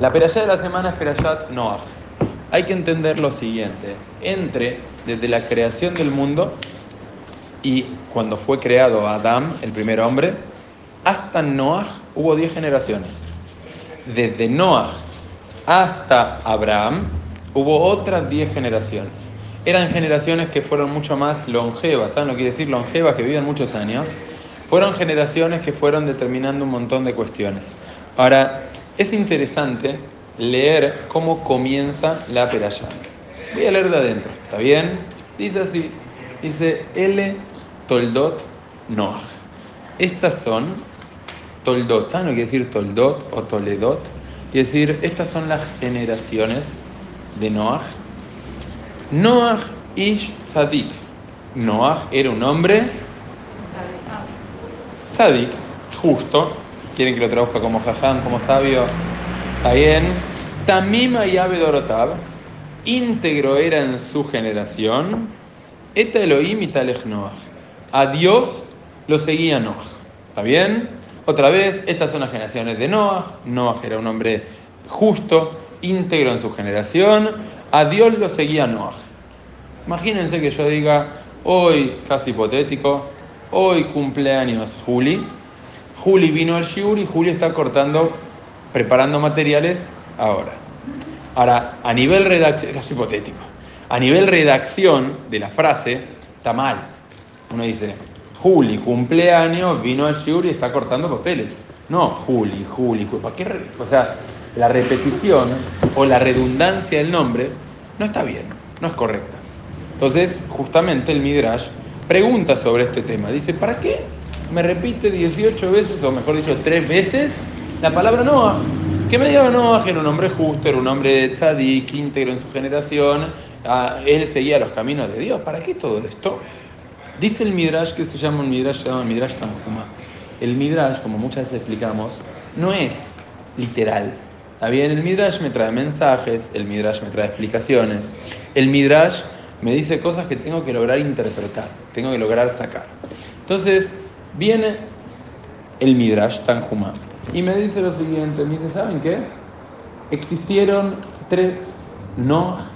La perashá de la semana es Perashat Noach. Hay que entender lo siguiente. Entre desde la creación del mundo y cuando fue creado Adán, el primer hombre, hasta Noach hubo 10 generaciones. Desde Noach hasta Abraham hubo otras 10 generaciones. Eran generaciones que fueron mucho más longevas, ¿saben lo quiere decir longevas? Que viven muchos años. Fueron generaciones que fueron determinando un montón de cuestiones. Ahora, es interesante leer cómo comienza la perashá. Voy a leer de adentro, ¿está bien? Dice así, dice L Toldot Noach. Estas son Toldot, ¿saben lo que quiere decir Toldot o Toledot? Quiere decir, estas son las generaciones de Noach. Noach Ish Tzadik. Noach era un hombre Tzadik, justo. Quieren que lo traduzca como jaján, como sabio. Está bien. Tamima y Dorotab. Íntegro era en su generación. Eta Elohim y Noach. A Dios lo seguía Noach. ¿Está bien? Otra vez, estas son las generaciones de Noach. Noach era un hombre justo, íntegro en su generación. A Dios lo seguía Noach. Imagínense que yo diga, hoy, casi hipotético, hoy cumpleaños Juli. Juli vino al Shiur y Juli está cortando, preparando materiales ahora. Ahora, a nivel redacción, casi hipotético, a nivel redacción de la frase, está mal. Uno dice, Juli, cumpleaños, vino al Shiur y está cortando papeles. No, Juli, Juli, Juli. ¿Para qué? O sea, la repetición o la redundancia del nombre no está bien, no es correcta. Entonces, justamente el Midrash pregunta sobre este tema. Dice, ¿para qué me repite 18 veces, o mejor dicho, 3 veces, la palabra Noah? Que me diga Noah era un hombre justo, era un hombre tzadik, íntegro en su generación, él seguía los caminos de Dios. ¿Para qué todo esto? Dice el Midrash que se llama un Midrash, se llama Midrash Tanjuma. El Midrash, como muchas veces explicamos, no es literal. Está bien, el Midrash me trae mensajes, el Midrash me trae explicaciones. El Midrash me dice cosas que tengo que lograr interpretar, tengo que lograr sacar. Entonces, viene el Midrash Tanjuma y me dice lo siguiente, me dice, ¿saben qué? Existieron tres Noah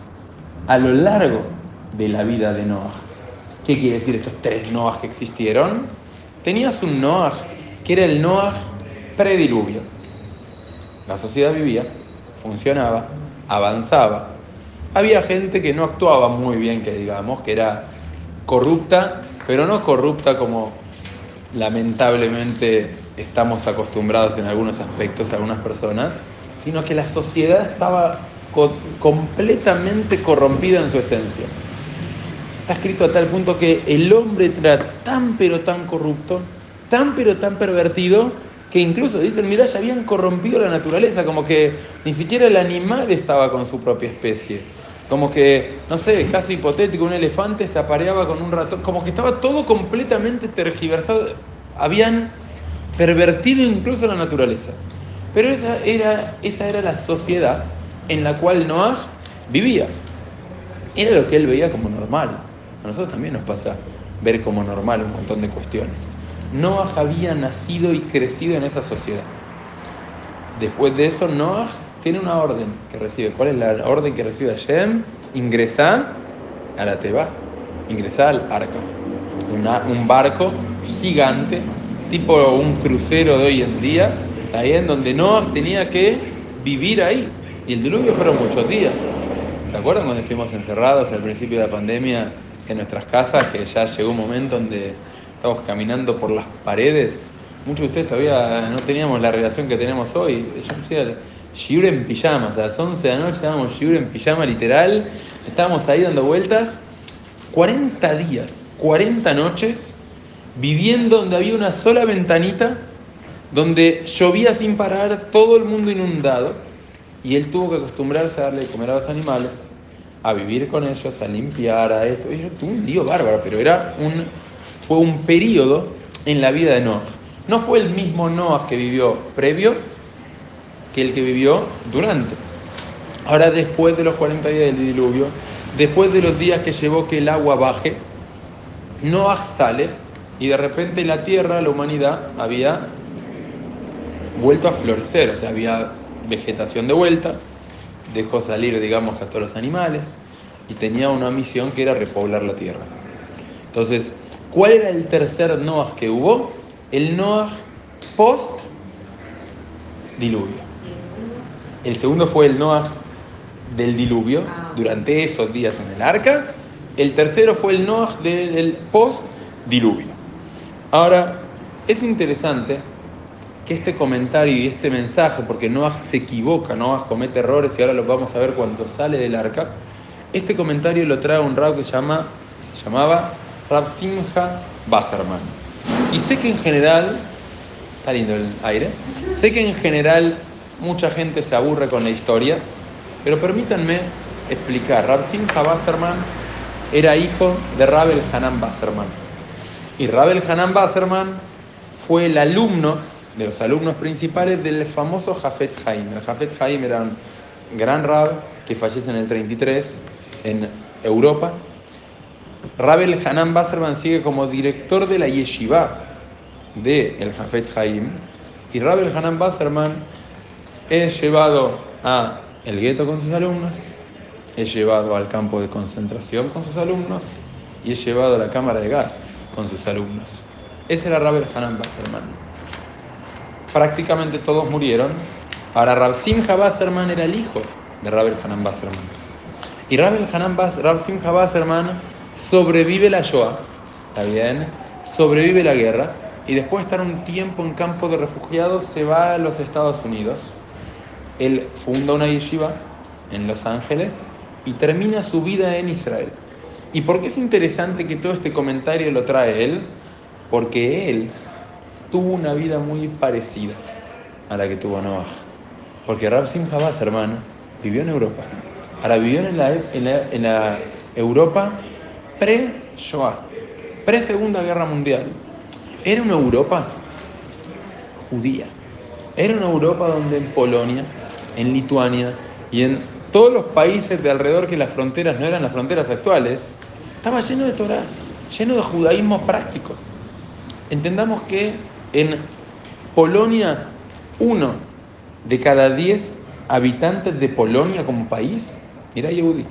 a lo largo de la vida de Noah. ¿Qué quiere decir estos tres Noah que existieron? Tenías un Noah que era el Noah prediluvio la sociedad vivía, funcionaba, avanzaba. Había gente que no actuaba muy bien, que digamos, que era corrupta, pero no corrupta como lamentablemente estamos acostumbrados en algunos aspectos, algunas personas, sino que la sociedad estaba completamente corrompida en su esencia. Está escrito a tal punto que el hombre era tan pero tan corrupto, tan pero tan pervertido, que incluso dicen, mirá, ya habían corrompido la naturaleza, como que ni siquiera el animal estaba con su propia especie. Como que, no sé, casi hipotético, un elefante se apareaba con un ratón, como que estaba todo completamente tergiversado. Habían pervertido incluso la naturaleza. Pero esa era, esa era la sociedad en la cual Noah vivía. Era lo que él veía como normal. A nosotros también nos pasa ver como normal un montón de cuestiones. Noah había nacido y crecido en esa sociedad. Después de eso, Noah tiene una orden que recibe. ¿Cuál es la orden que recibe Hashem? Ingresar a la Teba, ingresar al arca. un barco gigante, tipo un crucero de hoy en día, ahí en donde Noah tenía que vivir ahí. Y el diluvio fueron muchos días. ¿Se acuerdan cuando estuvimos encerrados al principio de la pandemia en nuestras casas? Que ya llegó un momento donde estamos caminando por las paredes. Muchos de ustedes todavía no teníamos la relación que tenemos hoy. Yo Shiur en pijama, a las 11 de la noche estábamos Shiur en pijama literal, estábamos ahí dando vueltas. 40 días, 40 noches, viviendo donde había una sola ventanita, donde llovía sin parar, todo el mundo inundado, y él tuvo que acostumbrarse a darle de comer a los animales, a vivir con ellos, a limpiar, a esto. Tuve un lío bárbaro, pero era un fue un periodo en la vida de Noah. No fue el mismo Noah que vivió previo que el que vivió durante. Ahora después de los 40 días del diluvio, después de los días que llevó que el agua baje, Noah sale y de repente en la tierra, la humanidad, había vuelto a florecer, o sea, había vegetación de vuelta, dejó salir, digamos, a todos los animales y tenía una misión que era repoblar la tierra. Entonces, ¿cuál era el tercer Noah que hubo? El Noah post diluvio. El segundo fue el Noah del diluvio, durante esos días en el arca. El tercero fue el Noah del post diluvio. Ahora, es interesante que este comentario y este mensaje, porque Noah se equivoca, Noah comete errores y ahora lo vamos a ver cuando sale del arca, este comentario lo trae un rab que se, llama, se llamaba Rab Simha Basserman. Y sé que en general, está lindo el aire, sé que en general mucha gente se aburre con la historia, pero permítanme explicar. Rab Simha Basserman era hijo de Rabel Hanan Basserman. Y Rabel Hanan Basserman fue el alumno de los alumnos principales del famoso Jafetz Haim. El Jafetz Haim era un gran rab que fallece en el 33 en Europa. Rabel Hanan Basserman sigue como director de la yeshiva de el Jafetz Haim y Rabel Hanan Basserman es llevado a el gueto con sus alumnos, es llevado al campo de concentración con sus alumnos y es llevado a la cámara de gas con sus alumnos. Ese era Rabel Hanan Basserman. Prácticamente todos murieron. Ahora Rab Simcha Basserman era el hijo de Rabel Hanan Basserman. Y Rabel Hanan Bas, Rab Simcha Basserman sobrevive la Shoah, ¿está bien? Sobrevive la guerra y después de estar un tiempo en campo de refugiados se va a los Estados Unidos. Él funda una yeshiva en Los Ángeles y termina su vida en Israel. ¿Y por qué es interesante que todo este comentario lo trae él? Porque él tuvo una vida muy parecida a la que tuvo Noah. Porque Rab Simcha hermano, vivió en Europa. Ahora vivió en la, en la Europa pre-Shoah, pre-Segunda Guerra Mundial. Era una Europa judía. Era una Europa donde en Polonia, en Lituania y en todos los países de alrededor que las fronteras no eran las fronteras actuales, estaba lleno de Torah, lleno de judaísmo práctico. Entendamos que en Polonia, uno de cada diez habitantes de Polonia como país era Yehudi.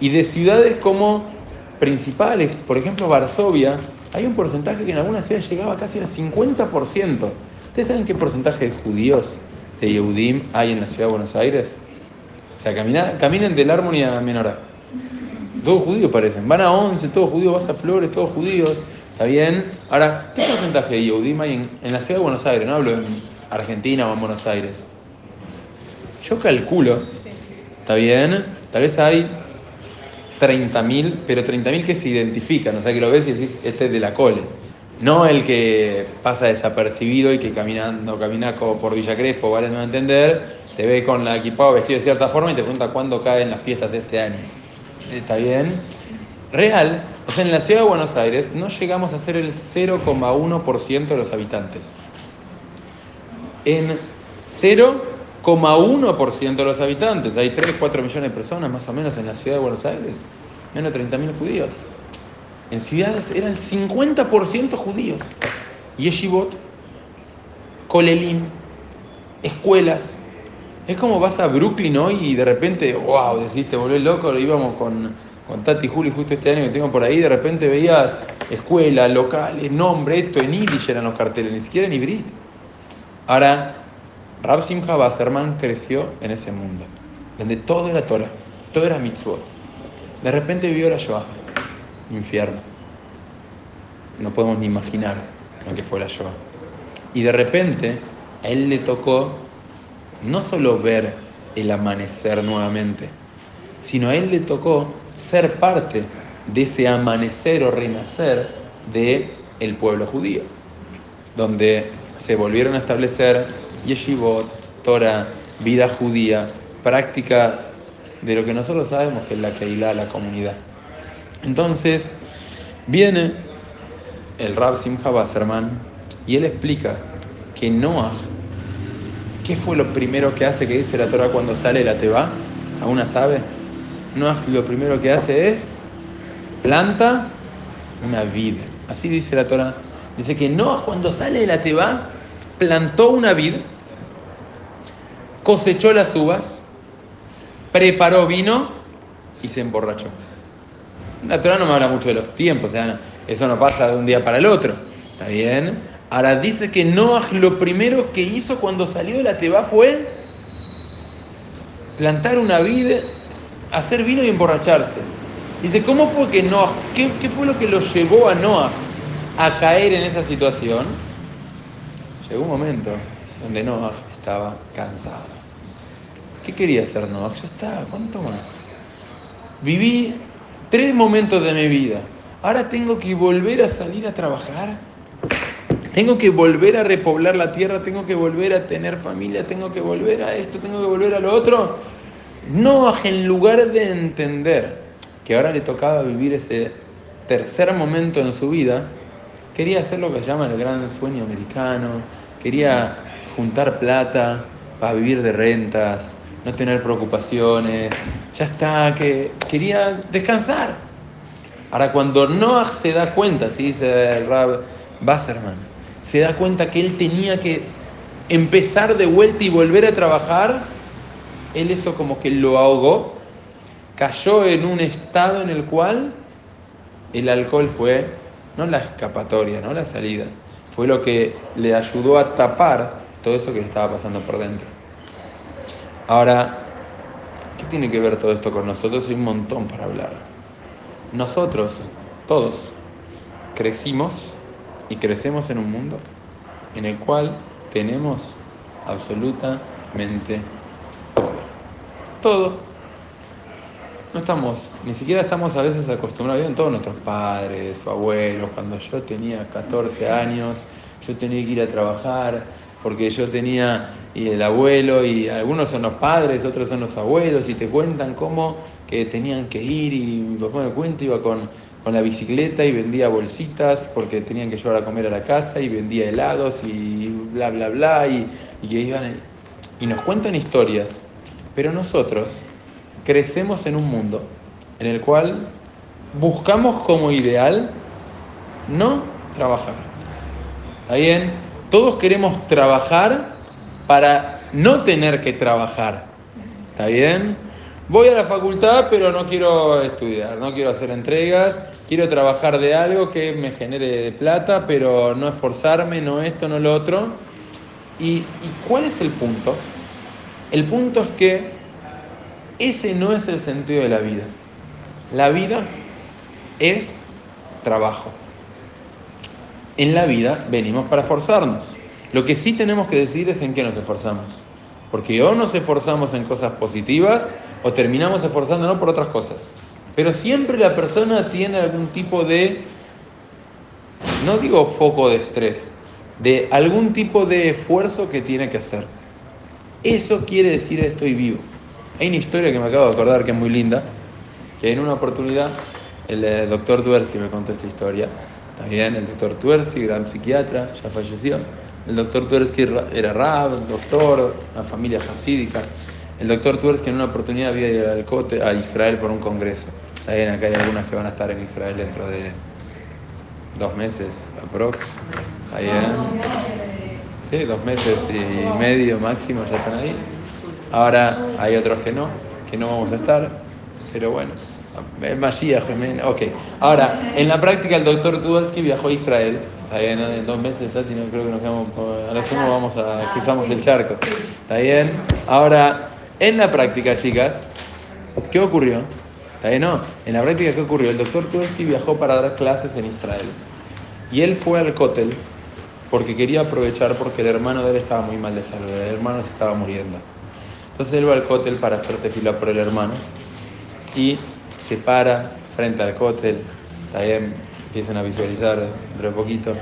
Y de ciudades como principales, por ejemplo Varsovia, hay un porcentaje que en algunas ciudades llegaba casi al 50%. ¿Ustedes saben qué porcentaje de judíos de Yehudim hay en la ciudad de Buenos Aires? O sea, caminen del Armony a Menorá. Todos judíos parecen. Van a 11, todos judíos, vas a Flores, todos judíos. ¿Está bien? Ahora, ¿qué porcentaje de Yehudim hay en, la ciudad de Buenos Aires? No hablo en Argentina o en Buenos Aires. Yo calculo, ¿está bien? Tal vez hay 30.000, pero 30.000 que se identifican, o sea que lo ves y decís, este es de la cole. No el que pasa desapercibido y que caminando, camina por Villa Crespo, vale no entender, te ve con la equipada vestido de cierta forma y te pregunta cuándo caen las fiestas este año. ¿Está bien? Real, o sea, en la ciudad de Buenos Aires no llegamos a ser el 0,1% de los habitantes. En 0,1% de los habitantes, hay 3, 4 millones de personas más o menos en la ciudad de Buenos Aires, menos de 30.000 judíos. En ciudades eran 50% judíos. Yeshivot, Kolelim, escuelas. Es como vas a Brooklyn hoy y de repente, wow, decís, te volvés loco, íbamos con con Tati Juli justo este año que tengo por ahí, de repente veías escuela, locales, nombre, esto, en Yiddish eran los carteles, ni siquiera en Ibrit. Ahora, Rab Simcha Basserman creció en ese mundo, donde todo era Torah, todo era mitzvot. De repente vivió la Shoah, infierno. No podemos ni imaginar lo que fue la Shoah. Y de repente a él le tocó no solo ver el amanecer nuevamente, sino a él le tocó ser parte de ese amanecer o renacer de el pueblo judío, donde se volvieron a establecer yeshivot, Torah, vida judía, práctica de lo que nosotros sabemos que es la Keilah, la comunidad. Entonces, viene el Rab Simcha Basserman y él explica que Noah, ¿qué fue lo primero que hace que dice la Torah cuando sale la Teba? ¿Alguna sabe? Noah lo primero que hace es planta una vid. Así dice la Torah. Dice que Noah cuando sale de la Teba plantó una vid cosechó las uvas, preparó vino y se emborrachó. La Torah no me habla mucho de los tiempos, o sea, eso no pasa de un día para el otro. ¿Está bien? Ahora dice que Noah lo primero que hizo cuando salió de la Teba fue plantar una vida, hacer vino y emborracharse. Dice, ¿cómo fue que Noah, qué, qué fue lo que lo llevó a Noah a caer en esa situación? Llegó un momento donde Noah estaba cansado. ¿Qué quería hacer Noah? Ya está, ¿cuánto más? Viví tres momentos de mi vida. Ahora tengo que volver a salir a trabajar. Tengo que volver a repoblar la tierra, tengo que volver a tener familia, tengo que volver a esto, tengo que volver a lo otro. No, en lugar de entender que ahora le tocaba vivir ese tercer momento en su vida, quería hacer lo que se llama el gran sueño americano, quería juntar plata para vivir de rentas, no tener preocupaciones, ya está, que quería descansar. Ahora cuando Noah se da cuenta, así dice el Rab Basserman, se da cuenta que él tenía que empezar de vuelta y volver a trabajar, él eso como que lo ahogó, cayó en un estado en el cual el alcohol fue no la escapatoria, no la salida, fue lo que le ayudó a tapar todo eso que le estaba pasando por dentro. Ahora, ¿qué tiene que ver todo esto con nosotros? Hay un montón para hablar. Nosotros, todos, crecimos y crecemos en un mundo en el cual tenemos absolutamente todo. Todo. No estamos, ni siquiera estamos a veces acostumbrados, en todos nuestros padres abuelos, cuando yo tenía 14 años, yo tenía que ir a trabajar, porque yo tenía y el abuelo, y algunos son los padres, otros son los abuelos, y te cuentan cómo que tenían que ir, y mi papá me cuenta, iba con con la bicicleta y vendía bolsitas porque tenían que llevar a comer a la casa y vendía helados y bla, bla, bla, y, que iban, y nos cuentan historias. Pero nosotros crecemos en un mundo en el cual buscamos como ideal no trabajar. ¿Está bien? Todos queremos trabajar para no tener que trabajar. ¿Está bien? Voy a la facultad, pero no quiero estudiar, no quiero hacer entregas, quiero trabajar de algo que me genere plata, pero no esforzarme, no esto, no lo otro. ¿Y, ¿Y cuál es el punto? El punto es que ese no es el sentido de la vida. La vida es trabajo. En la vida venimos para esforzarnos. Lo que sí tenemos que decir es en qué nos esforzamos. Porque o nos esforzamos en cosas positivas o terminamos esforzándonos por otras cosas. Pero siempre la persona tiene algún tipo de, no digo foco de estrés, de algún tipo de esfuerzo que tiene que hacer. Eso quiere decir estoy vivo. Hay una historia que me acabo de acordar que es muy linda, que en una oportunidad el eh, doctor Tuersky me contó esta historia. También el doctor Tuersky, gran psiquiatra, ya falleció. El doctor Tuersky era rab, doctor, una familia hasídica. El doctor Tuersky en una oportunidad había ido al a Israel por un congreso. También acá hay algunas que van a estar en Israel dentro de dos meses aprox. Ahí, Sí, dos meses y medio máximo ya están ahí. Ahora hay otros que no, que no vamos a estar, pero bueno. El Mashiach, ok. Ahora, en la práctica el doctor Tuersky viajó a Israel Está bien, en dos meses, Tati, no creo que nos quedamos, a sumo vamos a, cruzamos el charco. Está bien. Ahora, en la práctica, chicas, ¿qué ocurrió? Está bien, no. En la práctica, ¿qué ocurrió? El doctor Tursky viajó para dar clases en Israel. Y él fue al cótel porque quería aprovechar porque el hermano de él estaba muy mal de salud, el hermano se estaba muriendo. Entonces él va al cótel para hacerte fila por el hermano y se para frente al cótel, está bien, empiezan a visualizar dentro de poquito.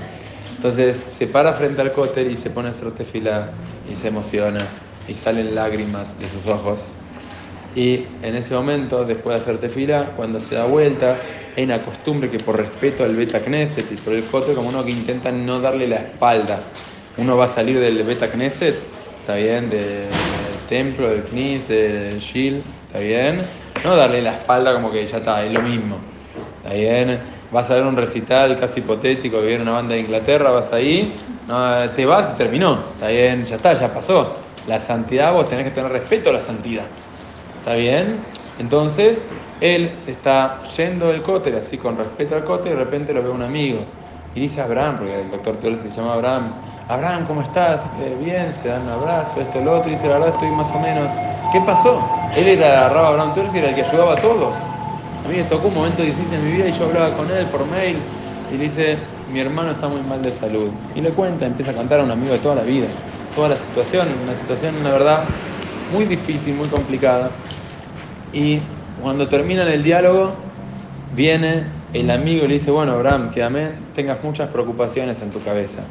Entonces se para frente al cóter y se pone a hacer tefila y se emociona y salen lágrimas de sus ojos. Y en ese momento, después de hacer tefila, cuando se da vuelta, hay una costumbre que por respeto al Beta Knesset y por el cóter, como uno que intenta no darle la espalda. Uno va a salir del Beta Knesset, está bien, del templo, del Knis, del Shil, está bien. No darle la espalda como que ya está, es lo mismo. Está bien vas a ver un recital casi hipotético que viene una banda de Inglaterra, vas ahí, te vas y terminó, está bien, ya está, ya pasó. la santidad, vos tenés que tener respeto a la santidad. ¿Está bien? Entonces, él se está yendo del cóter, así con respeto al cóter, y de repente lo ve un amigo. Y dice Abraham, porque el doctor Teol se llama Abraham, Abraham, ¿cómo estás? Eh, bien, se dan un abrazo, esto, lo otro, y dice, la verdad estoy más o menos. ¿Qué pasó? Él era Abraham Teol, era el que ayudaba a todos. A mí me tocó un momento difícil en mi vida y yo hablaba con él por mail y le dice, mi hermano está muy mal de salud. Y le cuenta, empieza a contar a un amigo de toda la vida, toda la situación, una situación, la verdad, muy difícil, muy complicada. Y cuando terminan el diálogo, viene el amigo y le dice, bueno, Abraham, que amén, tengas muchas preocupaciones en tu cabeza.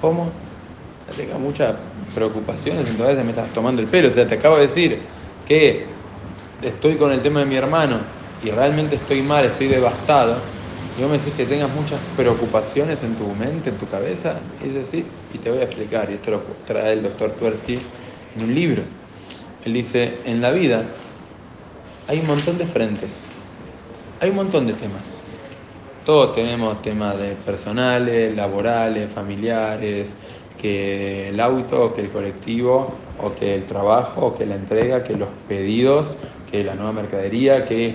¿Cómo? Tengas muchas preocupaciones en tu cabeza, me estás tomando el pelo. O sea, te acabo de decir que estoy con el tema de mi hermano y realmente estoy mal, estoy devastado. Y vos me decís que tengas muchas preocupaciones en tu mente, en tu cabeza. Y dice, sí, y te voy a explicar. Y esto lo trae el doctor Tversky en un libro. Él dice, en la vida hay un montón de frentes, hay un montón de temas. Todos tenemos temas de personales, laborales, familiares, que el auto, que el colectivo, o que el trabajo, o que la entrega, que los pedidos, que la nueva mercadería, que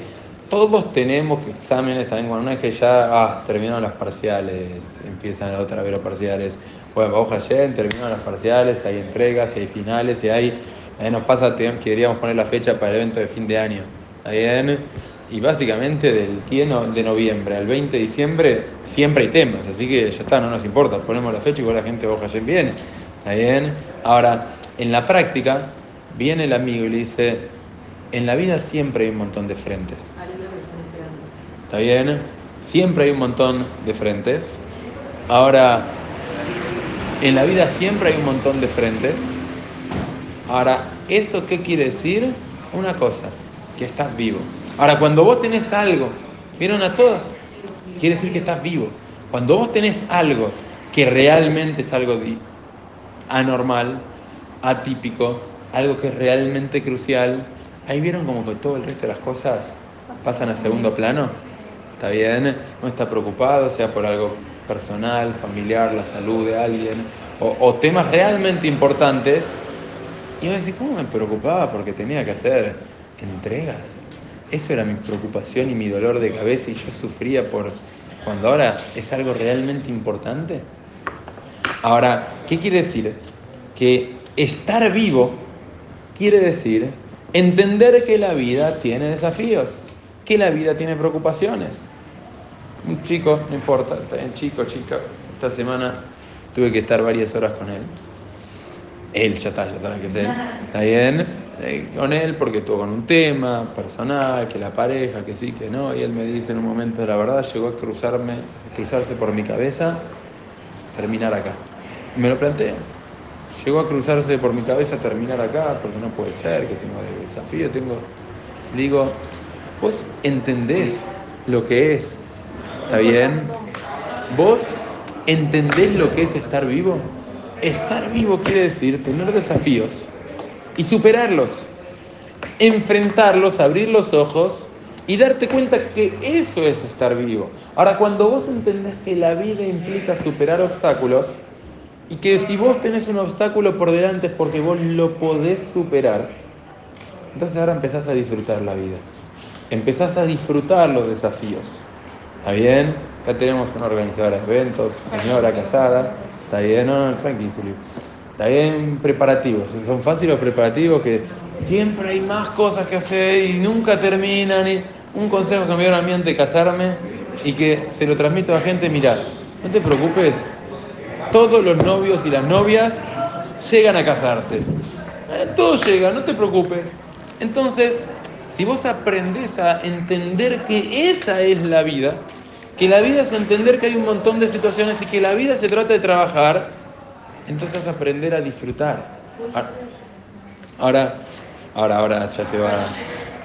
todos tenemos exámenes también, cuando una vez que ya ah, terminaron las parciales, empiezan otra vez los parciales. Bueno, hoja ayer, terminaron las parciales, hay entregas, hay finales, y hay, nos pasa que queríamos poner la fecha para el evento de fin de año. ¿Está bien? Y básicamente del 10 de noviembre al 20 de diciembre siempre hay temas, así que ya está, no nos importa, ponemos la fecha y igual la gente hoja ayer viene. ¿Está bien? Ahora, en la práctica, viene el amigo y le dice, en la vida siempre hay un montón de frentes. ¿Está bien? Siempre hay un montón de frentes. Ahora, en la vida siempre hay un montón de frentes. Ahora, ¿eso qué quiere decir? Una cosa, que estás vivo. Ahora, cuando vos tenés algo, ¿vieron a todos? Quiere decir que estás vivo. Cuando vos tenés algo que realmente es algo anormal, atípico, algo que es realmente crucial, ahí vieron como que todo el resto de las cosas pasan a segundo plano. ¿Está bien? No está preocupado, sea por algo personal, familiar, la salud de alguien, o, temas realmente importantes. Y a decir, ¿cómo me preocupaba? Porque tenía que hacer entregas. Eso era mi preocupación y mi dolor de cabeza y yo sufría por cuando ahora es algo realmente importante. Ahora, ¿qué quiere decir? Que estar vivo quiere decir entender que la vida tiene desafíos, que la vida tiene preocupaciones. Un chico, no importa, está bien, chico, chica, esta semana tuve que estar varias horas con él. Él ya está, ya saben que es él. Está bien, eh, con él porque estuvo con un tema personal, que la pareja, que sí, que no. Y él me dice en un momento, de la verdad, llegó a cruzarme, cruzarse por mi cabeza, terminar acá. Y me lo planteo. Llegó a cruzarse por mi cabeza terminar acá, porque no puede ser, que tengo desafío, tengo... Digo, vos entendés lo que es, ¿está bien? ¿Vos entendés lo que es estar vivo? Estar vivo quiere decir tener desafíos y superarlos, enfrentarlos, abrir los ojos y darte cuenta que eso es estar vivo. Ahora, cuando vos entendés que la vida implica superar obstáculos y que si vos tenés un obstáculo por delante es porque vos lo podés superar, entonces ahora empezás a disfrutar la vida. Empezás a disfrutar los desafíos. ¿Está bien? Acá tenemos una organizadora de eventos, señora casada. Está bien, no, no, tranquilo, Julio. Está bien preparativos. Son fáciles los preparativos que siempre hay más cosas que hacer y nunca terminan. Un consejo que me dieron a mí antes de casarme y que se lo transmito a la gente, mira, no te preocupes, todos los novios y las novias llegan a casarse. Eh, todos llegan, no te preocupes. Entonces, si vos aprendés a entender que esa es la vida, que la vida es entender que hay un montón de situaciones y que la vida se trata de trabajar, entonces aprender a disfrutar. Ahora, ahora, ahora ya se va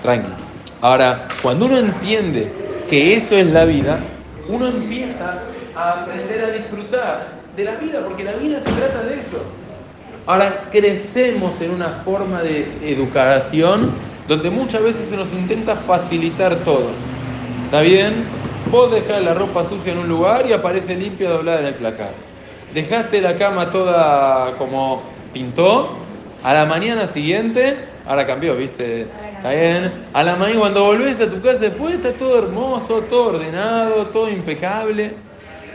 tranquilo. Ahora, cuando uno entiende que eso es la vida, uno empieza a aprender a disfrutar de la vida, porque la vida se trata de eso. Ahora crecemos en una forma de educación donde muchas veces se nos intenta facilitar todo. ¿Está bien? Vos dejás la ropa sucia en un lugar y aparece limpia doblada en el placar. Dejaste la cama toda como pintó A la mañana siguiente, ahora cambió, ¿viste? Está bien. A la mañana, cuando volvés a tu casa después, está todo hermoso, todo ordenado, todo impecable.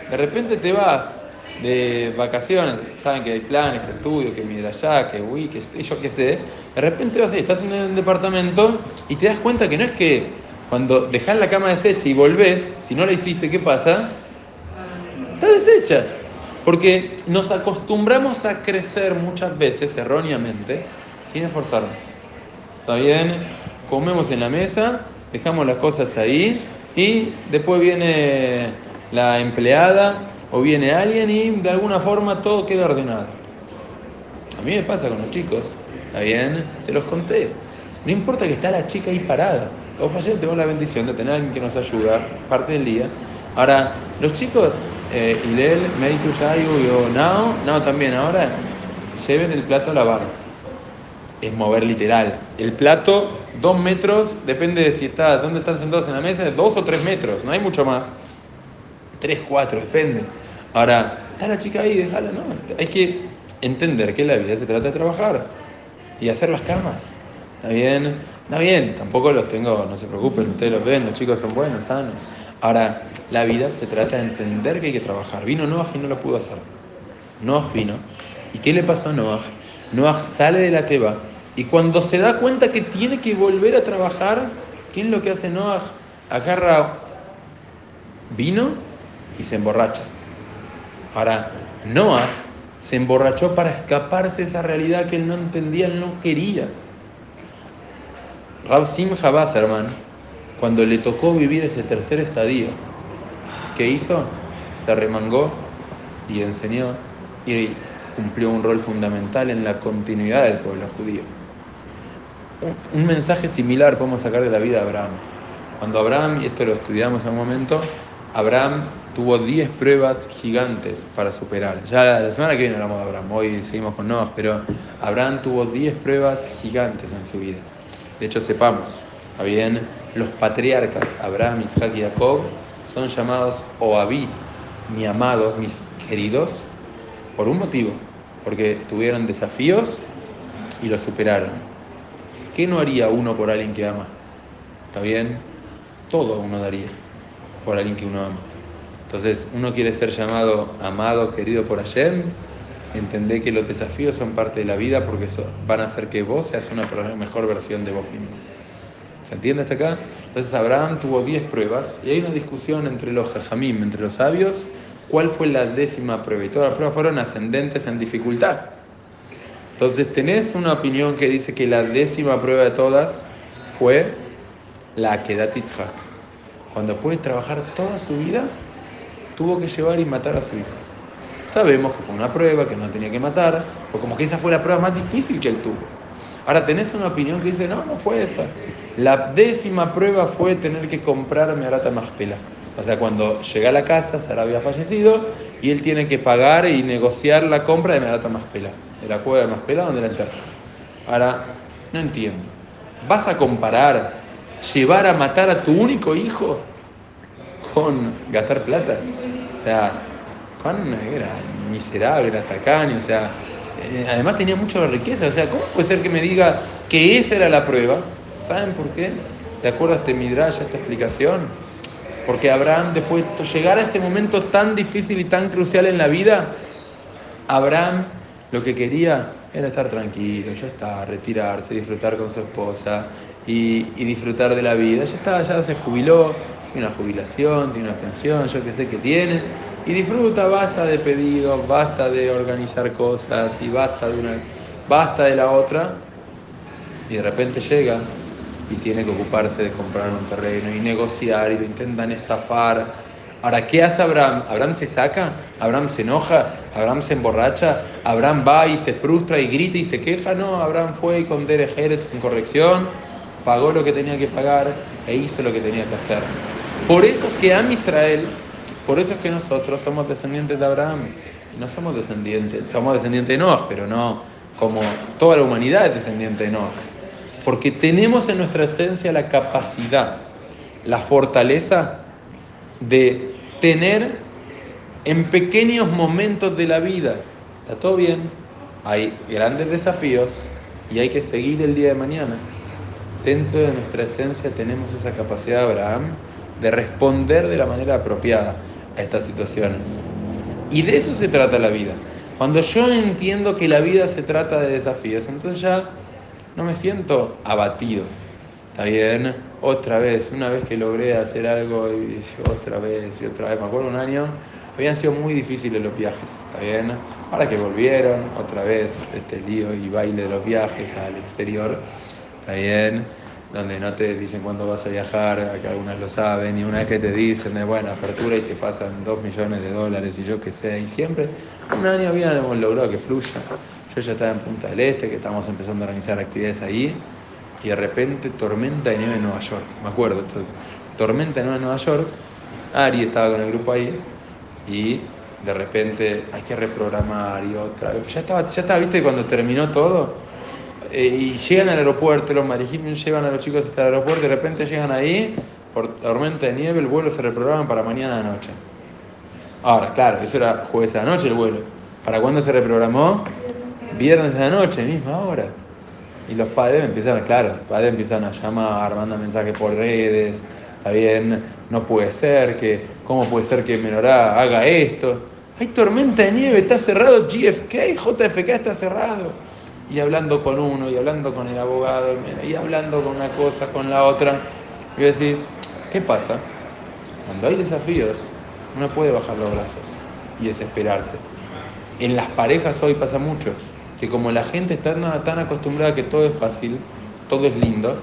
De repente te vas de vacaciones, saben que hay planes, que estudio, que mira allá, que uy, que yo qué sé. De repente vas ahí, estás en el departamento y te das cuenta que no es que cuando dejas la cama deshecha y volvés, si no la hiciste, ¿qué pasa? Está deshecha. Porque nos acostumbramos a crecer muchas veces, erróneamente, sin esforzarnos. ¿Está bien? Comemos en la mesa, dejamos las cosas ahí y después viene la empleada o viene alguien y de alguna forma todo queda ordenado. A mí me pasa con los chicos, ¿está bien? Se los conté. No importa que está la chica ahí parada. O ayer tengo la bendición de tener alguien que nos ayuda parte del día. Ahora, los chicos, eh, Ilel, Médico Yayu y Nao, Nao también, ahora lleven el plato a lavar. Es mover literal. El plato, dos metros, depende de si está, dónde están sentados en la mesa, dos o tres metros, no hay mucho más. Tres, cuatro, depende. Ahora, está la chica ahí, déjala, no. Hay que entender que la vida se trata de trabajar y hacer las camas. ¿Está bien? Está bien, tampoco los tengo, no se preocupen, ustedes los ven, los chicos son buenos, sanos. Ahora, la vida se trata de entender que hay que trabajar. Vino Noah y no lo pudo hacer. Noah vino. ¿Y qué le pasó a Noah? Noah sale de la teba y cuando se da cuenta que tiene que volver a trabajar, ¿qué es lo que hace Noah? Agarra vino y se emborracha. Ahora, Noah se emborrachó para escaparse de esa realidad que él no entendía, él no quería. Rav Simcha Basserman, cuando le tocó vivir ese tercer estadio, ¿qué hizo? Se remangó y enseñó y cumplió un rol fundamental en la continuidad del pueblo judío. Un mensaje similar podemos sacar de la vida de Abraham. Cuando Abraham, y esto lo estudiamos en un momento, Abraham tuvo 10 pruebas gigantes para superar. Ya la semana que viene hablamos de Abraham, hoy seguimos con Noah, pero Abraham tuvo 10 pruebas gigantes en su vida. De hecho, sepamos, bien, los patriarcas Abraham, Isaac y Jacob son llamados Oabí, mi amados, mis queridos, por un motivo, porque tuvieron desafíos y los superaron. ¿Qué no haría uno por alguien que ama? ¿Está bien? Todo uno daría por alguien que uno ama. Entonces, uno quiere ser llamado amado, querido por Hashem, entendé que los desafíos son parte de la vida porque van a hacer que vos seas una mejor versión de vos mismo. ¿Se entiende hasta acá? Entonces Abraham tuvo 10 pruebas y hay una discusión entre los jajamim, entre los sabios, cuál fue la décima prueba. Y todas las pruebas fueron ascendentes en dificultad. Entonces tenés una opinión que dice que la décima prueba de todas fue la Akedat Yitzhak. Cuando puede trabajar toda su vida, tuvo que llevar y matar a su hijo. Sabemos que fue una prueba, que no tenía que matar, pues como que esa fue la prueba más difícil que él tuvo. Ahora tenés una opinión que dice, no, no fue esa. La décima prueba fue tener que comprarme Arata Maspela. O sea, cuando llega a la casa, Sara había fallecido y él tiene que pagar y negociar la compra de Merata Maspela, de la cueva de Maspela donde la enterra. Ahora, no entiendo. ¿Vas a comparar llevar a matar a tu único hijo con gastar plata? O sea, Juan era miserable, era tacaño, o sea, eh, además tenía mucha riqueza, o sea, ¿cómo puede ser que me diga que esa era la prueba? ¿Saben por qué? ¿De acuerdo a este midrash, a esta explicación? Porque Abraham, después de llegar a ese momento tan difícil y tan crucial en la vida, Abraham lo que quería era estar tranquilo, ya está, retirarse, disfrutar con su esposa y, disfrutar de la vida. Ya está, ya se jubiló, tiene una jubilación, tiene una pensión, yo qué sé qué tiene y disfruta, basta de pedidos, basta de organizar cosas y basta de una, basta de la otra, y de repente llega y tiene que ocuparse de comprar un terreno y negociar y lo intentan estafar. Ahora, ¿qué hace Abraham? ¿Abraham se saca? ¿Abraham se enoja? ¿Abraham se emborracha? ¿Abraham va y se frustra y grita y se queja? No, Abraham fue con Derejeres, con corrección, pagó lo que tenía que pagar e hizo lo que tenía que hacer. Por eso es que Am Israel por eso es que nosotros somos descendientes de Abraham. No somos descendientes, somos descendientes de Noah, pero no como toda la humanidad es descendiente de Noah. Porque tenemos en nuestra esencia la capacidad, la fortaleza de tener en pequeños momentos de la vida, está todo bien, hay grandes desafíos, y hay que seguir el día de mañana. Dentro de nuestra esencia tenemos esa capacidad de Abraham de responder de la manera apropiada a estas situaciones. Y de eso se trata la vida. Cuando yo entiendo que la vida se trata de desafíos, entonces ya no me siento abatido. ¿Está bien? Otra vez, una vez que logré hacer algo y otra vez y otra vez. Me acuerdo un año, habían sido muy difíciles los viajes, ¿está bien? Ahora que volvieron, otra vez este lío y baile de los viajes al exterior, ¿está bien? Donde no te dicen cuándo vas a viajar, acá algunas lo saben, y una vez que te dicen de buena apertura y te pasan dos millones de dólares y yo qué sé, y siempre un año habíamos logrado que fluya. Yo ya estaba en Punta del Este, que estábamos empezando a organizar actividades ahí, y de repente tormenta de nieve en Nueva York, me acuerdo, tormenta de nieve en Nueva York, Ari estaba con el grupo ahí, y de repente hay que reprogramar y otra. Ya estaba, ya estaba, viste, cuando terminó todo, eh, y llegan al aeropuerto, los marijimos llevan a los chicos hasta el aeropuerto, y de repente llegan ahí, por tormenta de nieve, el vuelo se reprograma para mañana de noche. Ahora, claro, eso era jueves de la noche el vuelo. ¿Para cuándo se reprogramó? Viernes de la noche, misma hora. Y los padres empiezan, claro, los padres empiezan a llamar, mandan mensajes por redes, está bien, no puede ser, que, ¿cómo puede ser que Menorá haga esto? Hay tormenta de nieve, está cerrado GFK, JFK está cerrado. Y hablando con uno, y hablando con el abogado, y hablando con una cosa, con la otra. Y decís, ¿qué pasa? Cuando hay desafíos, uno puede bajar los brazos y desesperarse. En las parejas hoy pasa mucho, que como la gente está tan acostumbrada que todo es fácil, todo es lindo,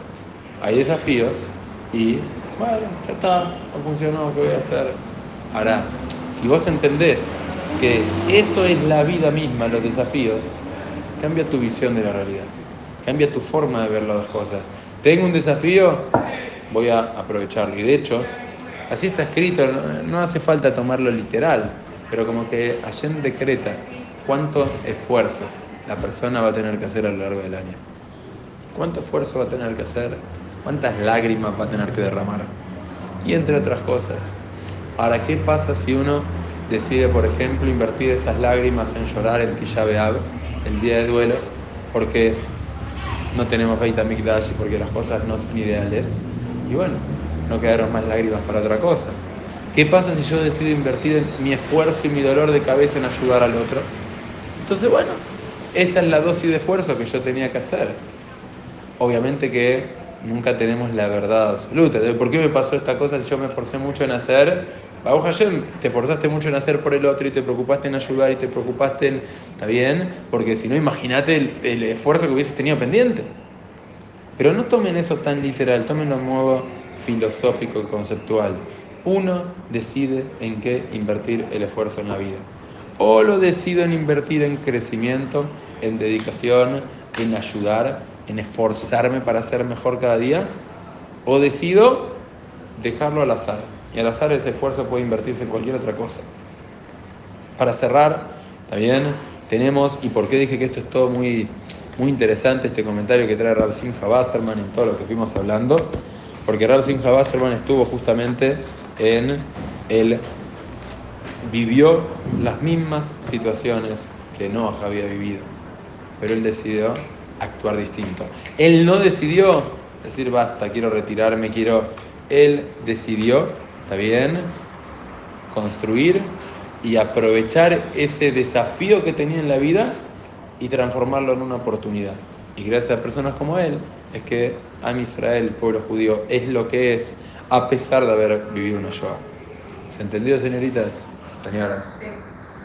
hay desafíos y bueno, ya está, no funcionó, ¿qué voy a hacer? Ahora, si vos entendés que eso es la vida misma, los desafíos, cambia tu visión de la realidad, cambia tu forma de ver las cosas. Tengo un desafío, voy a aprovecharlo. Y de hecho, así está escrito, no hace falta tomarlo literal, pero como que Allen decreta cuánto esfuerzo la persona va a tener que hacer a lo largo del año. ¿Cuánto esfuerzo va a tener que hacer ¿Cuántas lágrimas va a tener que derramar? Y entre otras cosas. Ahora, ¿qué pasa si uno decide, por ejemplo, invertir esas lágrimas en llorar en Tisha B'Av, el día de duelo, porque no tenemos Beit HaMikdash y porque las cosas no son ideales? Y bueno, no quedaron más lágrimas para otra cosa. ¿Qué pasa si yo decido invertir mi esfuerzo y mi dolor de cabeza en ayudar al otro? Entonces, bueno, esa es la dosis de esfuerzo que yo tenía que hacer. Obviamente que nunca tenemos la verdad absoluta. ¿Por qué me pasó esta cosa si yo me esforcé mucho en hacer? Baruch Hashem, te esforzaste mucho en hacer por el otro y te preocupaste en ayudar y te preocupaste en... ¿Está bien? Porque si no, imagínate el, esfuerzo que hubieses tenido pendiente. Pero no tomen eso tan literal, tomen un modo filosófico y conceptual. Uno decide en qué invertir el esfuerzo en la vida. O lo decido en invertir en crecimiento, en dedicación, en ayudar, en esforzarme para ser mejor cada día, o decido dejarlo al azar. Y al azar ese esfuerzo puede invertirse en cualquier otra cosa. Para cerrar, también tenemos, y por qué dije que esto es todo muy, muy interesante, este comentario que trae Rav Simcha Basserman en todo lo que fuimos hablando, porque Rav Simcha Basserman estuvo justamente en el vivió las mismas situaciones que Noah había vivido, pero él decidió actuar distinto. Él no decidió decir, basta, quiero retirarme, quiero... Él decidió, ¿está bien? Construir y aprovechar ese desafío que tenía en la vida y transformarlo en una oportunidad. Y gracias a personas como él, es que Am Israel, el pueblo judío, es lo que es, a pesar de haber vivido una Shoah. ¿Se entendió, señoritas? Señoras. Sí.